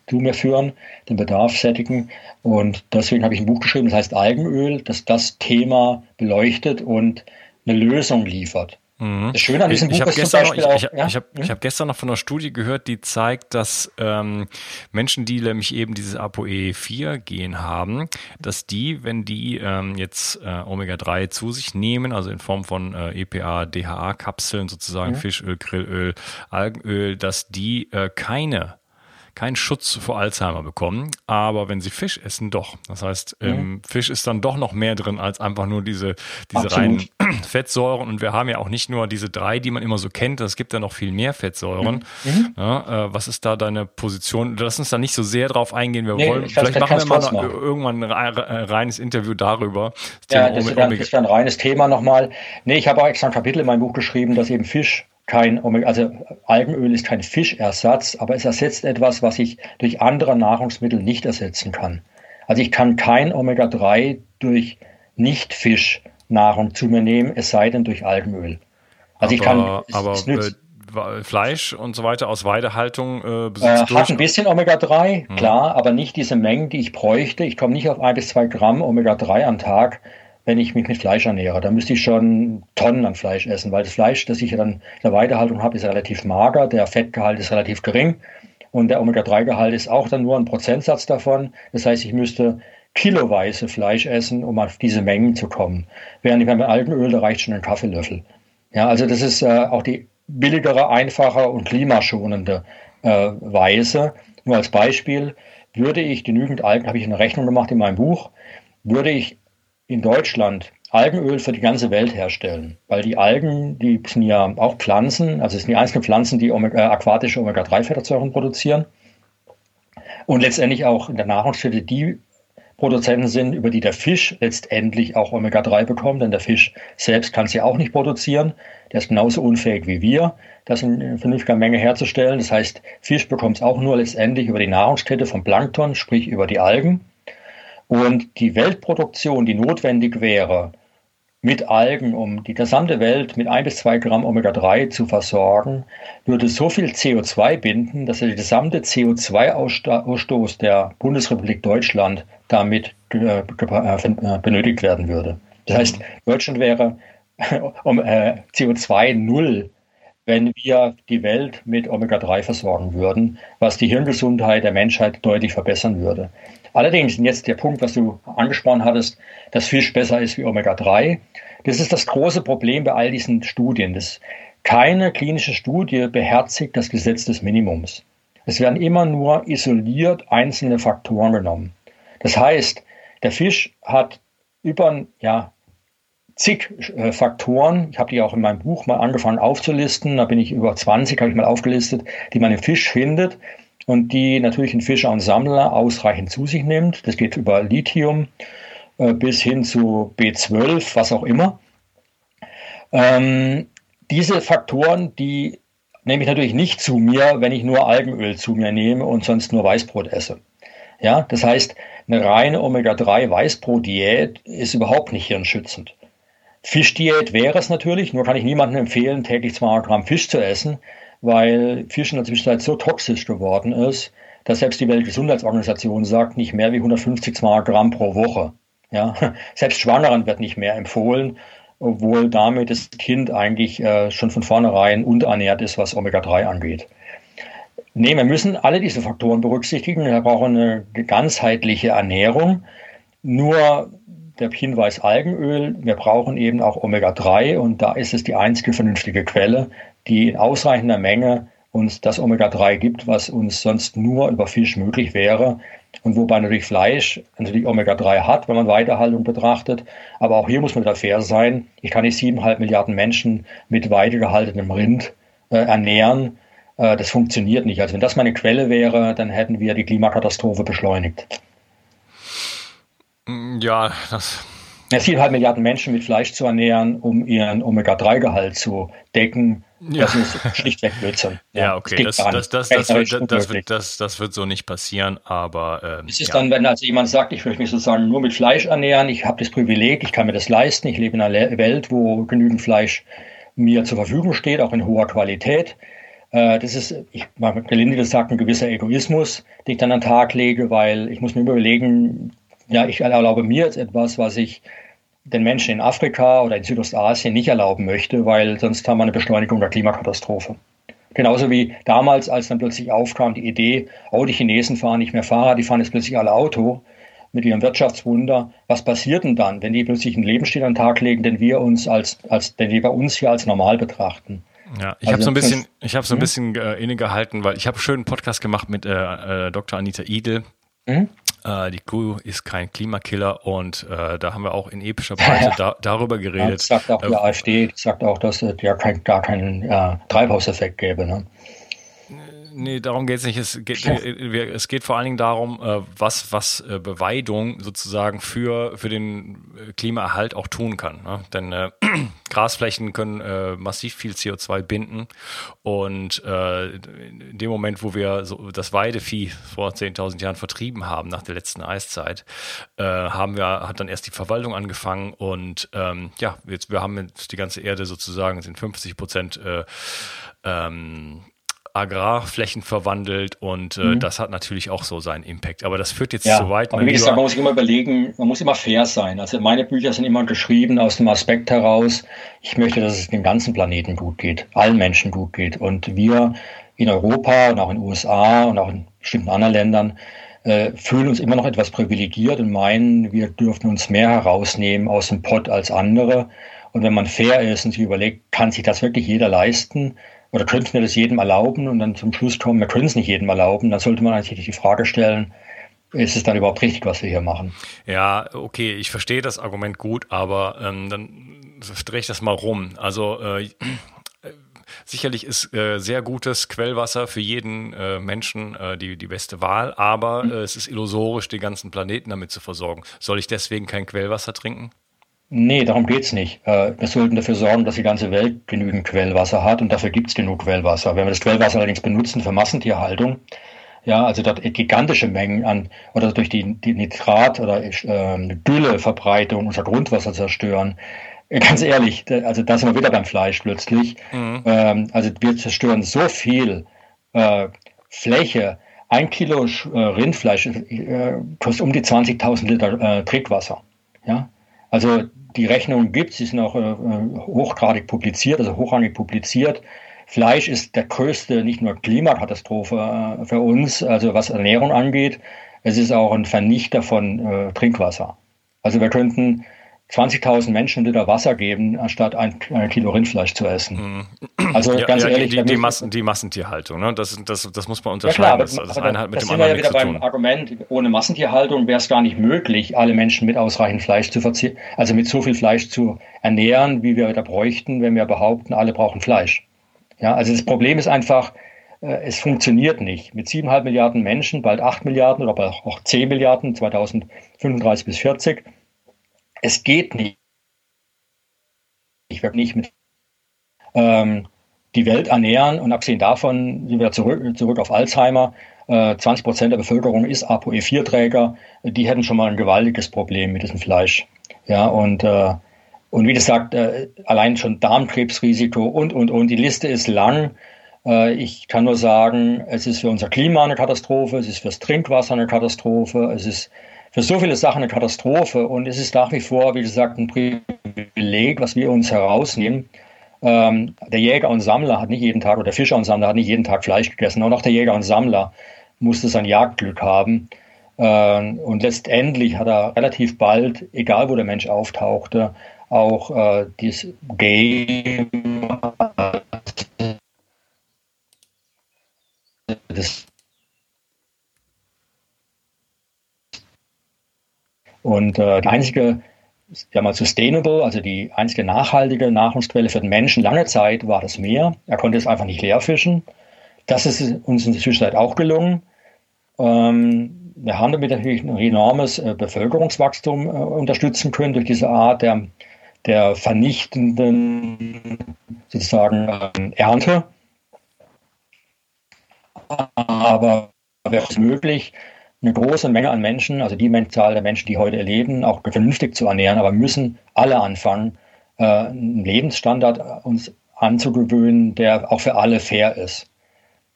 zu mir führen, den Bedarf sättigen. Und deswegen habe ich ein Buch geschrieben, das heißt Algenöl, das das Thema beleuchtet und eine Lösung liefert. Mhm. Das Schöne an diesem ich, Buch ich ist zum Beispiel noch, ich, auch, ich, ja? ich habe hm? hab gestern noch von einer Studie gehört, die zeigt, dass ähm, Menschen, die nämlich eben dieses ApoE4-Gen haben, dass die, wenn die ähm, jetzt äh, Omega-3 zu sich nehmen, also in Form von äh, EPA, DHA-Kapseln sozusagen, mhm. Fischöl, Grillöl, Algenöl, dass die äh, keine keinen Schutz vor Alzheimer bekommen, aber wenn sie Fisch essen, doch. Das heißt, mhm. im Fisch ist dann doch noch mehr drin als einfach nur diese, diese reinen *clears throat* Fettsäuren. Und wir haben ja auch nicht nur diese drei, die man immer so kennt, es gibt ja noch viel mehr Fettsäuren. Mhm. mhm. Ja, äh, was ist da deine Position? Lass uns da nicht so sehr drauf eingehen. Wir nee, wollen, vielleicht machen wir mal noch, irgendwann ein reines Interview darüber. Das ja, das, wäre ein reines Thema nochmal. Nee, ich habe auch extra ein Kapitel in meinem Buch geschrieben, dass eben Fisch kein Omega, also Algenöl ist kein Fischersatz, aber es ersetzt etwas, was ich durch andere Nahrungsmittel nicht ersetzen kann. Also ich kann kein Omega-3 durch Nicht-Fischnahrung zu mir nehmen, es sei denn durch Algenöl. Also aber, ich kann, es, aber es nützt, äh, Fleisch und so weiter aus Weidehaltung äh, besitzt äh, Hat ein bisschen Omega-3, hm. klar, aber nicht diese Mengen, die ich bräuchte. Ich komme nicht auf ein bis zwei Gramm Omega-3 am Tag wenn ich mich mit Fleisch ernähre. Da müsste ich schon Tonnen an Fleisch essen, weil das Fleisch, das ich dann in der Weidehaltung habe, ist relativ mager, der Fettgehalt ist relativ gering und der Omega-3-Gehalt ist auch dann nur ein Prozentsatz davon. Das heißt, ich müsste kiloweise Fleisch essen, um auf diese Mengen zu kommen. Während ich beim Algenöl, da reicht schon ein Kaffeelöffel. Ja, also das ist äh, auch die billigere, einfache und klimaschonende äh, Weise. Nur als Beispiel würde ich genügend Algen, habe ich eine Rechnung gemacht in meinem Buch, würde ich in Deutschland Algenöl für die ganze Welt herstellen, weil die Algen, die sind ja auch Pflanzen, also es sind die einzelnen Pflanzen, die Omega, äh, aquatische Omega-3-Fettsäuren produzieren und letztendlich auch in der Nahrungskette die Produzenten sind, über die der Fisch letztendlich auch Omega-3 bekommt, denn der Fisch selbst kann es ja auch nicht produzieren. Der ist genauso unfähig wie wir, das in vernünftiger Menge herzustellen. Das heißt, Fisch bekommt es auch nur letztendlich über die Nahrungskette vom Plankton, sprich über die Algen. Und die Weltproduktion, die notwendig wäre, mit Algen, um die gesamte Welt mit ein bis zwei Gramm Omega-3 zu versorgen, würde so viel CO2 binden, dass der gesamte CO2-Ausstoß der Bundesrepublik Deutschland damit äh, äh, benötigt werden würde. Das heißt, Deutschland wäre *laughs* um äh, CO2 null, wenn wir die Welt mit Omega-3 versorgen würden, was die Hirngesundheit der Menschheit deutlich verbessern würde. Allerdings, jetzt der Punkt, was du angesprochen hattest, dass Fisch besser ist wie Omega-3. Das ist das große Problem bei all diesen Studien. Das, keine klinische Studie beherzigt das Gesetz des Minimums. Es werden immer nur isoliert einzelne Faktoren genommen. Das heißt, der Fisch hat über ja, zig äh, Faktoren, ich habe die auch in meinem Buch mal angefangen aufzulisten, da bin ich über 20, habe ich mal aufgelistet, die man im Fisch findet, und die natürlich ein Fischer und Sammler ausreichend zu sich nimmt. Das geht über Lithium äh, bis hin zu B12, was auch immer. Ähm, diese Faktoren, die nehme ich natürlich nicht zu mir, wenn ich nur Algenöl zu mir nehme und sonst nur Weißbrot esse. Ja, das heißt, eine reine Omega-3 Weißbrot-Diät ist überhaupt nicht hirnschützend. Fischdiät wäre es natürlich, nur kann ich niemandem empfehlen, täglich 200 Gramm Fisch zu essen, weil Fisch in der Zwischenzeit so toxisch geworden ist, dass selbst die Weltgesundheitsorganisation sagt, nicht mehr wie 150 Gramm pro Woche. Ja, *laughs* selbst Schwangeren wird nicht mehr empfohlen, obwohl damit das Kind eigentlich äh, schon von vornherein unterernährt ist, was Omega-3 angeht. Nee, wir müssen alle diese Faktoren berücksichtigen. Wir brauchen eine ganzheitliche Ernährung. Nur der Hinweis Algenöl, wir brauchen eben auch Omega-3 und da ist es die einzige vernünftige Quelle, die in ausreichender Menge uns das Omega-3 gibt, was uns sonst nur über Fisch möglich wäre. Und wobei natürlich Fleisch natürlich Omega-3 hat, wenn man Weidehaltung betrachtet. Aber auch hier muss man wieder fair sein. Ich kann nicht siebeneinhalb Milliarden Menschen mit weidegehaltenem Rind äh, ernähren. Äh, das funktioniert nicht. Also wenn das meine Quelle wäre, dann hätten wir die Klimakatastrophe beschleunigt. Mm, ja, das. Ja, siebeneinhalb Milliarden Menschen mit Fleisch zu ernähren, um ihren Omega-3-Gehalt zu decken, ja. Das ist schlichtweg Blödsinn. *laughs* Ja, ja okay, das, das, das, das, wird, das, wird, das, das wird so nicht passieren, aber. Ähm, es ist ja. dann, wenn also jemand sagt, ich möchte mich sozusagen nur mit Fleisch ernähren, ich habe das Privileg, ich kann mir das leisten, ich lebe in einer Welt, wo genügend Fleisch mir zur Verfügung steht, auch in hoher Qualität. Äh, das ist, ich gelinde gesagt, ein gewisser Egoismus, den ich dann an den Tag lege, weil ich muss mir überlegen, ja, ich erlaube mir jetzt etwas, was ich den Menschen in Afrika oder in Südostasien nicht erlauben möchte, weil sonst haben wir eine Beschleunigung der Klimakatastrophe. Genauso wie damals, als dann plötzlich aufkam die Idee, oh, die Chinesen fahren nicht mehr Fahrrad, die fahren jetzt plötzlich alle Auto mit ihrem Wirtschaftswunder. Was passiert denn dann, wenn die plötzlich einen Lebensstil an den Tag legen, den wir uns als, als, den wir bei uns hier als normal betrachten? Ja, ich also, habe so ein bisschen, ich habe so ein hm? bisschen äh, innegehalten, weil ich habe einen schönen Podcast gemacht mit äh, äh, Dr. Anita Idel. Mhm. Äh, die Kuh ist kein Klimakiller und äh, da haben wir auch in epischer Breite da, darüber geredet. Ja, das sagt auch die äh, AfD, sagt auch, dass es ja kein, gar keinen äh, Treibhauseffekt gäbe. Ne? Nee, darum geht es nicht. Es geht, äh, es geht vor allen Dingen darum, äh, was, was äh, Beweidung sozusagen für, für den Klimaerhalt auch tun kann. Ne? Denn äh, *clears throat* Grasflächen können äh, massiv viel CO2 binden und äh, in dem Moment, wo wir so das Weidevieh vor 10.000 Jahren vertrieben haben, nach der letzten Eiszeit, haben wir, hat dann erst die Verwaltung angefangen und ähm, ja, jetzt, wir haben jetzt die ganze Erde sozusagen, sind 50 Prozent ähm, Agrarflächen verwandelt und äh, mhm. das hat natürlich auch so seinen Impact. Aber das führt jetzt ja, zu weit. Aber wie gesagt, man muss sich immer überlegen, man muss immer fair sein. Also meine Bücher sind immer geschrieben aus dem Aspekt heraus, ich möchte, dass es dem ganzen Planeten gut geht, allen Menschen gut geht. Und wir in Europa und auch in den USA und auch in bestimmten anderen Ländern äh, fühlen uns immer noch etwas privilegiert und meinen, wir dürfen uns mehr herausnehmen aus dem Pott als andere. Und wenn man fair ist und sich überlegt, kann sich das wirklich jeder leisten? Oder könnten wir das jedem erlauben und dann zum Schluss kommen, wir können es nicht jedem erlauben, dann sollte man eigentlich die Frage stellen, ist es dann überhaupt richtig, was wir hier machen? Ja, okay, ich verstehe das Argument gut, aber ähm, dann drehe ich das mal rum. Also äh, *clears throat* sicherlich ist äh, sehr gutes Quellwasser für jeden äh, Menschen äh, die, die beste Wahl, aber mhm. es ist illusorisch, den ganzen Planeten damit zu versorgen. Soll ich deswegen kein Quellwasser trinken? Nee, darum geht's nicht. Äh, wir sollten dafür sorgen, dass die ganze Welt genügend Quellwasser hat und dafür gibt's genug Quellwasser. Wenn wir das Quellwasser allerdings benutzen für Massentierhaltung, ja, also dort gigantische Mengen an oder durch die, die Nitrat- oder äh, Dülleverbreitung unser Grundwasser zerstören, äh, ganz ehrlich, also da sind wir wieder beim Fleisch plötzlich. Mhm. Ähm, also wir zerstören so viel äh, Fläche. Ein Kilo äh, Rindfleisch äh, kostet um die 20.000 Liter Trinkwasser. Ja, also die Rechnungen gibt, sie sind auch äh, hochgradig publiziert, also hochrangig publiziert. Fleisch ist der größte, nicht nur Klimakatastrophe äh, für uns, also was Ernährung angeht, es ist auch ein Vernichter von äh, Trinkwasser. Also wir könnten 20.000 Menschen Liter Wasser geben, anstatt ein, ein Kilo Rindfleisch zu essen. Mhm. Also ja, ganz ja, ehrlich. Die, die, Massen, die, Massentierhaltung, ne? das, das, das muss man unterscheiden. Ja, klar, das, das eine hat mit dem anderen wir ja wieder beim Argument, ohne Massentierhaltung wäre es gar nicht möglich, alle Menschen mit ausreichend Fleisch zu verzichten, also mit so viel Fleisch zu ernähren, wie wir da bräuchten, wenn wir behaupten, alle brauchen Fleisch. Ja, also das Problem ist einfach, äh, es funktioniert nicht. Mit siebeneinhalb Milliarden Menschen, bald acht Milliarden oder auch zehn Milliarden 2035 bis 40 es geht nicht. Ich werde nicht mit ähm, die Welt ernähren und abgesehen davon sind wir zurück, zurück auf Alzheimer. Äh, 20 Prozent der Bevölkerung ist ApoE4-Träger. Die hätten schon mal ein gewaltiges Problem mit diesem Fleisch. Ja, und, äh, und wie gesagt, äh, allein schon Darmkrebsrisiko und, und, und. Die Liste ist lang. Äh, ich kann nur sagen, es ist für unser Klima eine Katastrophe, es ist fürs Trinkwasser eine Katastrophe, es ist für so viele Sachen eine Katastrophe und es ist nach wie vor, wie gesagt, ein Privileg, was wir uns herausnehmen. ähm, der Jäger und Sammler hat nicht jeden Tag, oder der Fischer und Sammler hat nicht jeden Tag Fleisch gegessen. Auch noch der Jäger und Sammler musste sein Jagdglück haben. Äh, und letztendlich hat er relativ bald, egal wo der Mensch auftauchte, auch äh, dieses Game das und äh, die einzige ja mal sustainable, also die einzige nachhaltige Nahrungsquelle für den Menschen lange Zeit war das Meer. Er konnte es einfach nicht leer fischen. Das ist uns in der Zwischenzeit auch gelungen. Ähm, wir haben damit natürlich ein enormes äh, Bevölkerungswachstum äh, unterstützen können durch diese Art der, der vernichtenden sozusagen äh, Ernte. Aber wäre es möglich, eine große Menge an Menschen, also die Zahl der Menschen, die heute leben, auch vernünftig zu ernähren, aber müssen alle anfangen, äh, einen Lebensstandard uns anzugewöhnen, der auch für alle fair ist.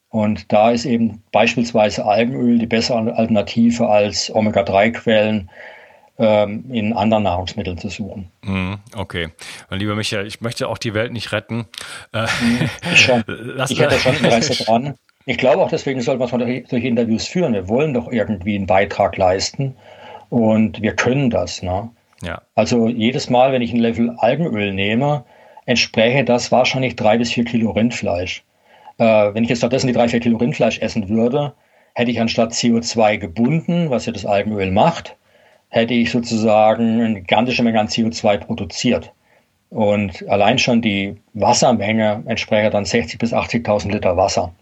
Und da ist eben beispielsweise Algenöl die bessere Alternative als Omega-3-Quellen ähm, in anderen Nahrungsmitteln zu suchen. Mhm, okay. Mein lieber Michael, ich möchte auch die Welt nicht retten. Äh, ich, schon. *laughs* ich hätte schon *laughs* Interesse dran. Ich glaube auch, deswegen soll man solche Interviews führen. Wir wollen doch irgendwie einen Beitrag leisten und wir können das. Ne? Ja. Also jedes Mal, wenn ich ein Level Algenöl nehme, entspräche das wahrscheinlich drei bis vier Kilo Rindfleisch. Äh, wenn ich jetzt stattdessen die drei, vier Kilo Rindfleisch essen würde, hätte ich anstatt CO2 gebunden, was ja das Algenöl macht, hätte ich sozusagen eine gigantische Menge an CO2 produziert. Und allein schon die Wassermenge entspräche dann 60.000 bis 80.000 Liter Wasser.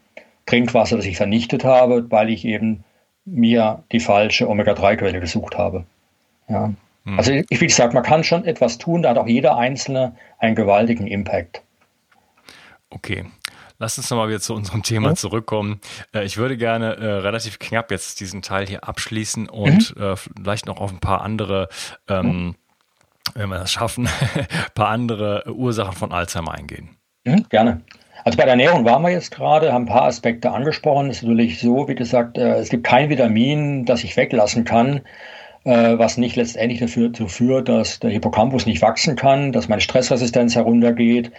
Trinkwasser, das ich vernichtet habe, weil ich eben mir die falsche Omega-3-Quelle gesucht habe. Ja. Hm. Also ich, wie gesagt, man kann schon etwas tun, da hat auch jeder Einzelne einen gewaltigen Impact. Okay. Lass uns nochmal wieder zu unserem Thema zurückkommen. Äh, ich würde gerne äh, relativ knapp jetzt diesen Teil hier abschließen und mhm. äh, vielleicht noch auf ein paar andere, ähm, mhm. wenn wir das schaffen, ein *laughs* paar andere Ursachen von Alzheimer eingehen. Mhm, gerne. Also bei der Ernährung waren wir jetzt gerade, haben ein paar Aspekte angesprochen. Es ist natürlich so, wie gesagt, äh, es gibt kein Vitamin, das ich weglassen kann, äh, was nicht letztendlich dafür führt, dass der Hippocampus nicht wachsen kann, dass meine Stressresistenz heruntergeht,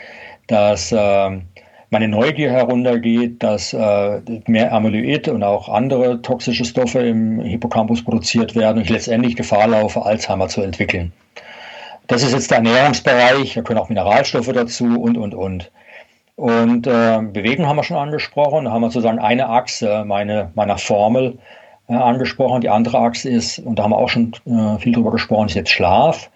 dass ähm, meine Neugier heruntergeht, dass äh, mehr Amyloid und auch andere toxische Stoffe im Hippocampus produziert werden und ich letztendlich Gefahr laufe, Alzheimer zu entwickeln. Das ist jetzt der Ernährungsbereich, da können auch Mineralstoffe dazu und, und, und. Und äh, Bewegung haben wir schon angesprochen. Da haben wir sozusagen eine Achse meine, meiner Formel äh, angesprochen. Die andere Achse ist, und da haben wir auch schon äh, viel drüber gesprochen, ist jetzt Schlaf.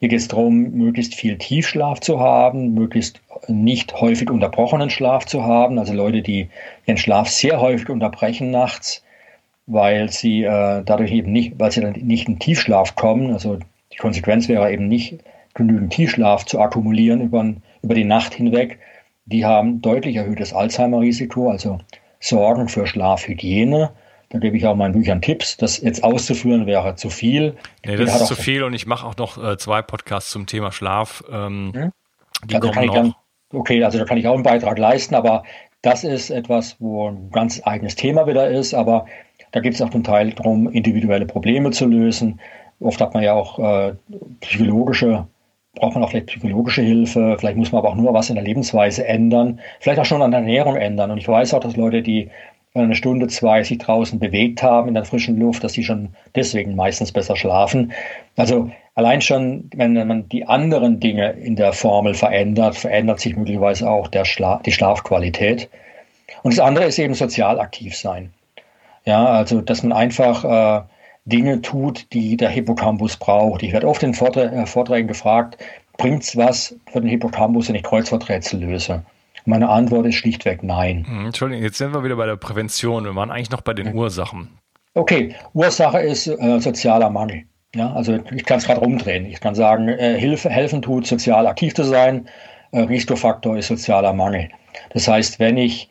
Hier geht es darum, möglichst viel Tiefschlaf zu haben, möglichst nicht häufig unterbrochenen Schlaf zu haben. Also Leute, die ihren Schlaf sehr häufig unterbrechen nachts, weil sie äh, dadurch eben nicht, weil sie dann nicht in Tiefschlaf kommen. Also die Konsequenz wäre eben nicht genügend Tiefschlaf zu akkumulieren über, über die Nacht hinweg, die haben deutlich erhöhtes Alzheimer-Risiko, also Sorgen für Schlafhygiene. Da gebe ich auch meinen Büchern Tipps. Das jetzt auszuführen wäre zu viel. Nee, das ist zu viel und ich mache auch noch äh, zwei Podcasts zum Thema Schlaf. Ähm, hm? Die also kommen noch. Dann, okay, also da kann ich auch einen Beitrag leisten, aber das ist etwas, wo ein ganz eigenes Thema wieder ist. Aber da gibt es auch zum Teil darum, individuelle Probleme zu lösen. Oft hat man ja auch äh, psychologische braucht man auch vielleicht psychologische Hilfe, vielleicht muss man aber auch nur was in der Lebensweise ändern, vielleicht auch schon an der Ernährung ändern. Und ich weiß auch, dass Leute, die eine Stunde, zwei sich draußen bewegt haben in der frischen Luft, dass sie schon deswegen meistens besser schlafen. Also allein schon, wenn man die anderen Dinge in der Formel verändert, verändert sich möglicherweise auch der Schla die Schlafqualität. Und das andere ist eben sozial aktiv sein. Ja, also dass man einfach äh, Dinge tut, die der Hippocampus braucht. Ich werde oft in äh, Vorträgen gefragt, bringt es was für den Hippocampus, wenn ich Kreuzworträtsel löse? Meine Antwort ist schlichtweg nein. Hm, Entschuldigung, jetzt sind wir wieder bei der Prävention. Wir waren eigentlich noch bei den Ursachen. Okay, Ursache ist äh, sozialer Mangel. Ja, also ich kann es gerade rumdrehen. Ich kann sagen, äh, Hilfe, helfen tut, sozial aktiv zu sein. Äh, Risikofaktor ist sozialer Mangel. Das heißt, wenn ich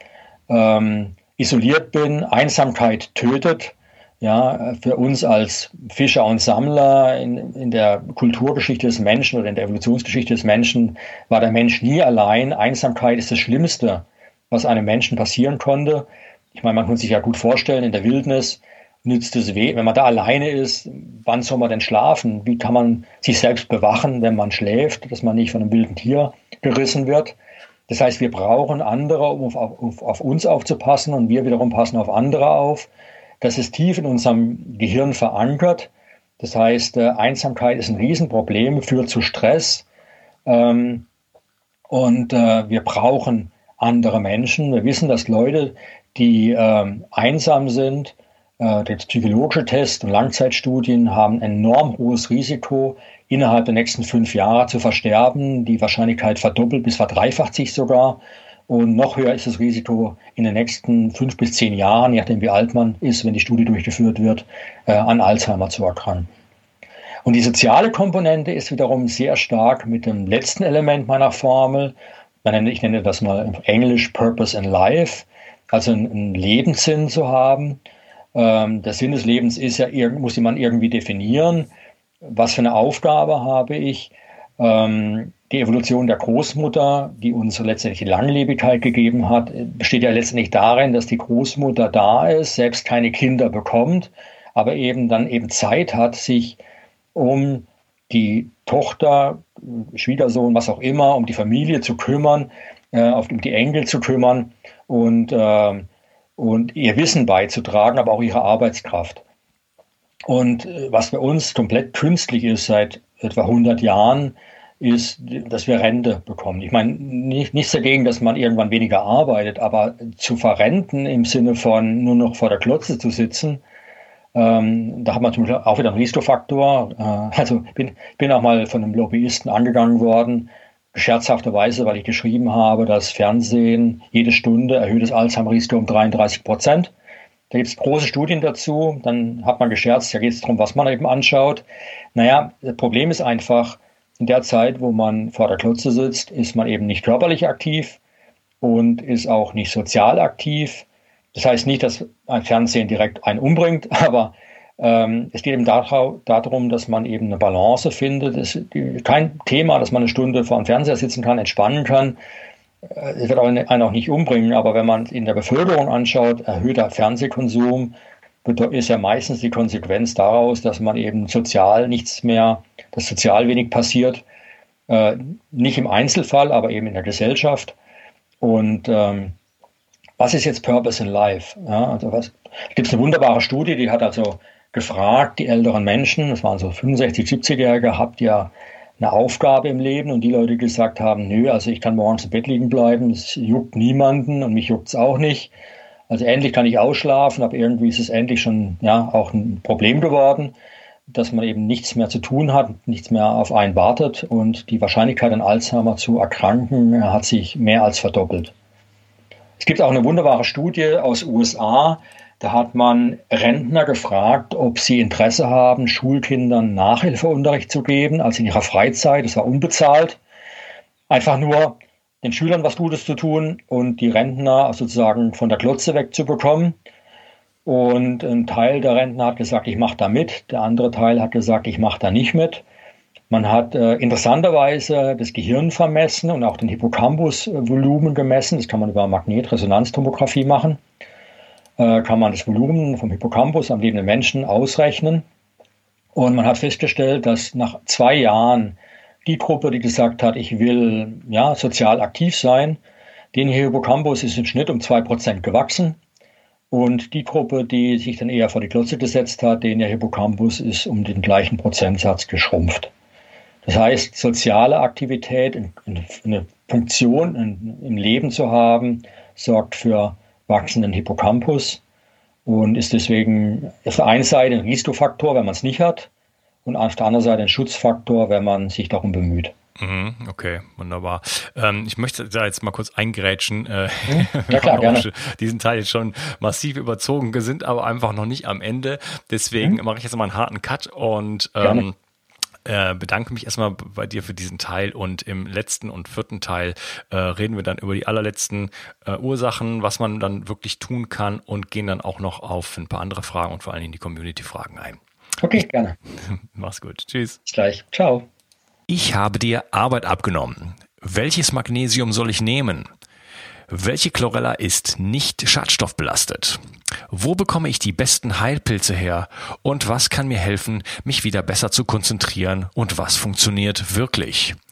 ähm, isoliert bin, Einsamkeit tötet, ja, für uns als Fischer und Sammler in, in der Kulturgeschichte des Menschen oder in der Evolutionsgeschichte des Menschen war der Mensch nie allein. Einsamkeit ist das Schlimmste, was einem Menschen passieren konnte. Ich meine, man kann sich ja gut vorstellen, in der Wildnis nützt es weh. Wenn man da alleine ist, wann soll man denn schlafen? Wie kann man sich selbst bewachen, wenn man schläft, dass man nicht von einem wilden Tier gerissen wird? Das heißt, wir brauchen andere, um auf, auf, auf uns aufzupassen und wir wiederum passen auf andere auf. Das ist tief in unserem Gehirn verankert. Das heißt, äh, Einsamkeit ist ein Riesenproblem, führt zu Stress. Ähm, und äh, wir brauchen andere Menschen. Wir wissen, dass Leute, die ähm, einsam sind, äh, psychologische Test und Langzeitstudien haben ein enorm hohes Risiko, innerhalb der nächsten fünf Jahre zu versterben. Die Wahrscheinlichkeit verdoppelt bis verdreifacht sich sogar. Und noch höher ist das Risiko in den nächsten fünf bis zehn Jahren, je nachdem wie alt man ist, wenn die Studie durchgeführt wird, äh, an Alzheimer zu erkranken. Und die soziale Komponente ist wiederum sehr stark mit dem letzten Element meiner Formel. Ich nenne das mal im Englisch Purpose in Life, also einen Lebenssinn zu haben. Ähm, der Sinn des Lebens ist ja, muss man irgendwie definieren. Was für eine Aufgabe habe ich? Ähm, die Evolution der Großmutter, die uns letztendlich die Langlebigkeit gegeben hat, besteht ja letztendlich darin, dass die Großmutter da ist, selbst keine Kinder bekommt, aber eben dann eben Zeit hat, sich um die Tochter, Schwiegersohn, was auch immer, um die Familie zu kümmern, äh, um die Enkel zu kümmern und, äh, und ihr Wissen beizutragen, aber auch ihre Arbeitskraft. Und äh, was bei uns komplett künstlich ist seit etwa 100 Jahren, ist, dass wir Rente bekommen. Ich meine, nicht, nichts dagegen, dass man irgendwann weniger arbeitet, aber zu verrenten im Sinne von nur noch vor der Klotze zu sitzen, ähm, da hat man zum Beispiel auch wieder einen Risikofaktor. Äh, also bin, bin auch mal von einem Lobbyisten angegangen worden, scherzhafterweise, weil ich geschrieben habe, dass Fernsehen jede Stunde erhöht das Alzheimer-Risiko um 33 Prozent. Da gibt es große Studien dazu. Dann hat man gescherzt, da geht es darum, was man eben anschaut. Naja, das Problem ist einfach, in der Zeit, wo man vor der Klotze sitzt, ist man eben nicht körperlich aktiv und ist auch nicht sozial aktiv. Das heißt nicht, dass ein Fernsehen direkt einen umbringt, *laughs* aber ähm, es geht eben darum, dass man eben eine Balance findet. Es ist kein Thema, dass man eine Stunde vor dem Fernseher sitzen kann, entspannen kann. Äh, es wird einen auch nicht umbringen, aber wenn man in der Bevölkerung anschaut, erhöhter Fernsehkonsum ist ja meistens die Konsequenz daraus, dass man eben sozial nichts mehr, dass sozial wenig passiert. Äh, nicht im Einzelfall, aber eben in der Gesellschaft. Und ähm, was ist jetzt Purpose in Life? Ja, also was, gibt es eine wunderbare Studie, die hat also gefragt, die älteren Menschen, das waren so 65, 70-Jährige, habt ihr eine Aufgabe im Leben? Und die Leute gesagt haben, nö, also ich kann morgens im Bett liegen bleiben, es juckt niemanden und mich juckt es auch nicht. Also endlich kann ich ausschlafen, aber irgendwie ist es endlich schon ja auch ein Problem geworden, dass man eben nichts mehr zu tun hat, nichts mehr auf einen wartet und die Wahrscheinlichkeit an Alzheimer zu erkranken hat sich mehr als verdoppelt. Es gibt auch eine wunderbare Studie aus USA, da hat man Rentner gefragt, ob sie Interesse haben, Schulkindern Nachhilfeunterricht zu geben, also in ihrer Freizeit, das war unbezahlt. Einfach nur, den Schülern was Gutes zu tun und die Rentner sozusagen von der Klotze wegzubekommen. Und ein Teil der Rentner hat gesagt, ich mache da mit. Der andere Teil hat gesagt, ich mache da nicht mit. Man hat äh, interessanterweise das Gehirn vermessen und auch den Hippocampusvolumen gemessen. Das kann man über Magnetresonanztomographie machen. Äh, kann man das Volumen vom Hippocampus am lebenden Menschen ausrechnen. Und man hat festgestellt, dass nach zwei Jahren die Gruppe, die gesagt hat, ich will ja, sozial aktiv sein, den Hippocampus ist im Schnitt um zwei Prozent gewachsen. Und die Gruppe, die sich dann eher vor die Klotze gesetzt hat, den der Hippocampus ist um den gleichen Prozentsatz geschrumpft. Das heißt, soziale Aktivität, eine Funktion im Leben zu haben, sorgt für wachsenden Hippocampus und ist deswegen auf der einen Seite ein Risikofaktor, wenn man es nicht hat, und auf der anderen Seite ein Schutzfaktor, wenn man sich darum bemüht. Mhm, okay, wunderbar. Ähm, ich möchte da jetzt mal kurz eingrätschen. Äh, mhm. *laughs* ja, klar, gerne. diesen Teil jetzt schon massiv überzogen, sind aber einfach noch nicht am Ende. Deswegen mhm. mache ich jetzt mal einen harten Cut und ähm, äh, bedanke mich erstmal bei dir für diesen Teil und im letzten und vierten Teil äh, reden wir dann über die allerletzten äh, Ursachen, was man dann wirklich tun kann und gehen dann auch noch auf ein paar andere Fragen und vor allen Dingen die Community-Fragen ein. Okay, gerne. *laughs* Mach's gut. Tschüss. Bis gleich. Ciao. Ich habe dir Arbeit abgenommen. Welches Magnesium soll ich nehmen? Welche Chlorella ist nicht schadstoffbelastet? Wo bekomme ich die besten Heilpilze her? Und was kann mir helfen, mich wieder besser zu konzentrieren? Und was funktioniert wirklich?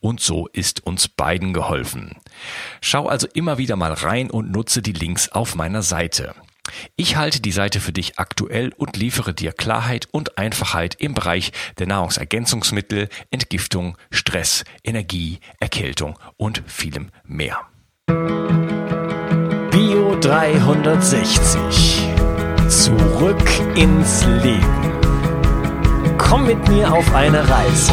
und so ist uns beiden geholfen. Schau also immer wieder mal rein und nutze die Links auf meiner Seite. Ich halte die Seite für dich aktuell und liefere dir Klarheit und Einfachheit im Bereich der Nahrungsergänzungsmittel, Entgiftung, Stress, Energie, Erkältung und vielem mehr. Bio 360. Zurück ins Leben. Komm mit mir auf eine Reise.